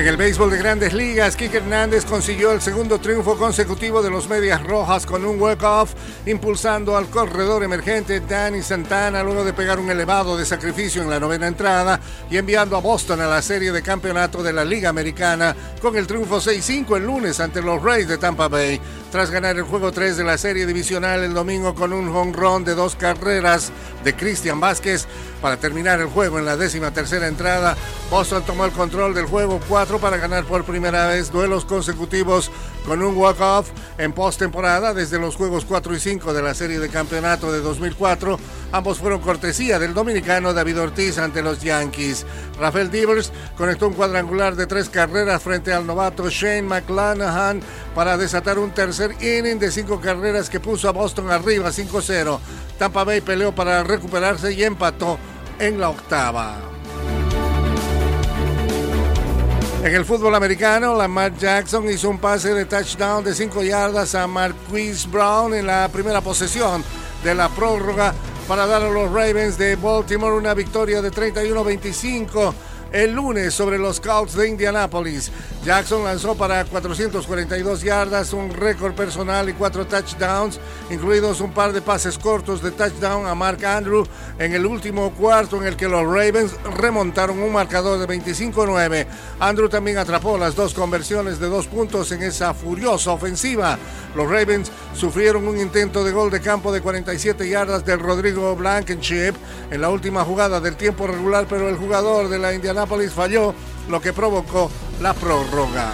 En el béisbol de grandes ligas, Kike Hernández consiguió el segundo triunfo consecutivo de los Medias Rojas con un walk-off, impulsando al corredor emergente Danny Santana luego de pegar un elevado de sacrificio en la novena entrada y enviando a Boston a la serie de campeonato de la Liga Americana con el triunfo 6-5 el lunes ante los Rays de Tampa Bay. Tras ganar el juego 3 de la serie divisional el domingo con un home run de dos carreras de Cristian Vázquez para terminar el juego en la décima tercera entrada, Boston tomó el control del juego 4 para ganar por primera vez duelos consecutivos con un walk-off en postemporada desde los juegos 4 y 5 de la serie de campeonato de 2004. Ambos fueron cortesía del dominicano David Ortiz ante los Yankees. Rafael Devers conectó un cuadrangular de tres carreras frente al novato Shane McClanahan para desatar un tercer inning de cinco carreras que puso a Boston arriba 5-0. Tampa Bay peleó para recuperarse y empató en la octava. En el fútbol americano, Lamar Jackson hizo un pase de touchdown de 5 yardas a Marquise Brown en la primera posesión de la prórroga para dar a los Ravens de Baltimore una victoria de 31-25 el lunes sobre los Colts de Indianapolis. Jackson lanzó para 442 yardas, un récord personal y cuatro touchdowns, incluidos un par de pases cortos de touchdown a Mark Andrew en el último cuarto en el que los Ravens remontaron un marcador de 25-9. Andrew también atrapó las dos conversiones de dos puntos en esa furiosa ofensiva. Los Ravens sufrieron un intento de gol de campo de 47 yardas del Rodrigo Blankenship en la última jugada del tiempo regular, pero el jugador de la Indianapolis falló, lo que provocó la prórroga.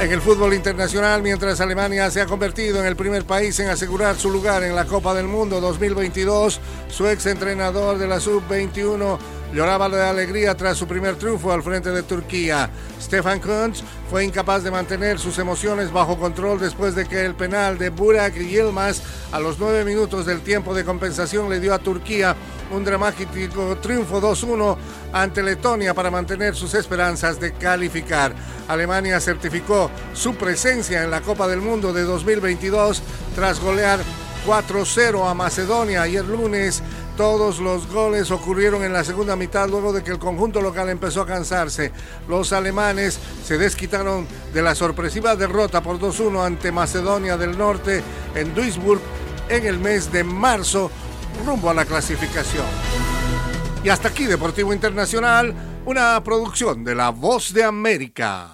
En el fútbol internacional, mientras Alemania se ha convertido en el primer país en asegurar su lugar en la Copa del Mundo 2022, su ex entrenador de la Sub-21 lloraba de alegría tras su primer triunfo al frente de Turquía. Stefan Kuntz fue incapaz de mantener sus emociones bajo control después de que el penal de Burak Yilmaz a los nueve minutos del tiempo de compensación le dio a Turquía un dramático triunfo 2-1 ante Letonia para mantener sus esperanzas de calificar. Alemania certificó su presencia en la Copa del Mundo de 2022 tras golear 4-0 a Macedonia ayer lunes todos los goles ocurrieron en la segunda mitad luego de que el conjunto local empezó a cansarse. Los alemanes se desquitaron de la sorpresiva derrota por 2-1 ante Macedonia del Norte en Duisburg en el mes de marzo rumbo a la clasificación. Y hasta aquí Deportivo Internacional, una producción de La Voz de América.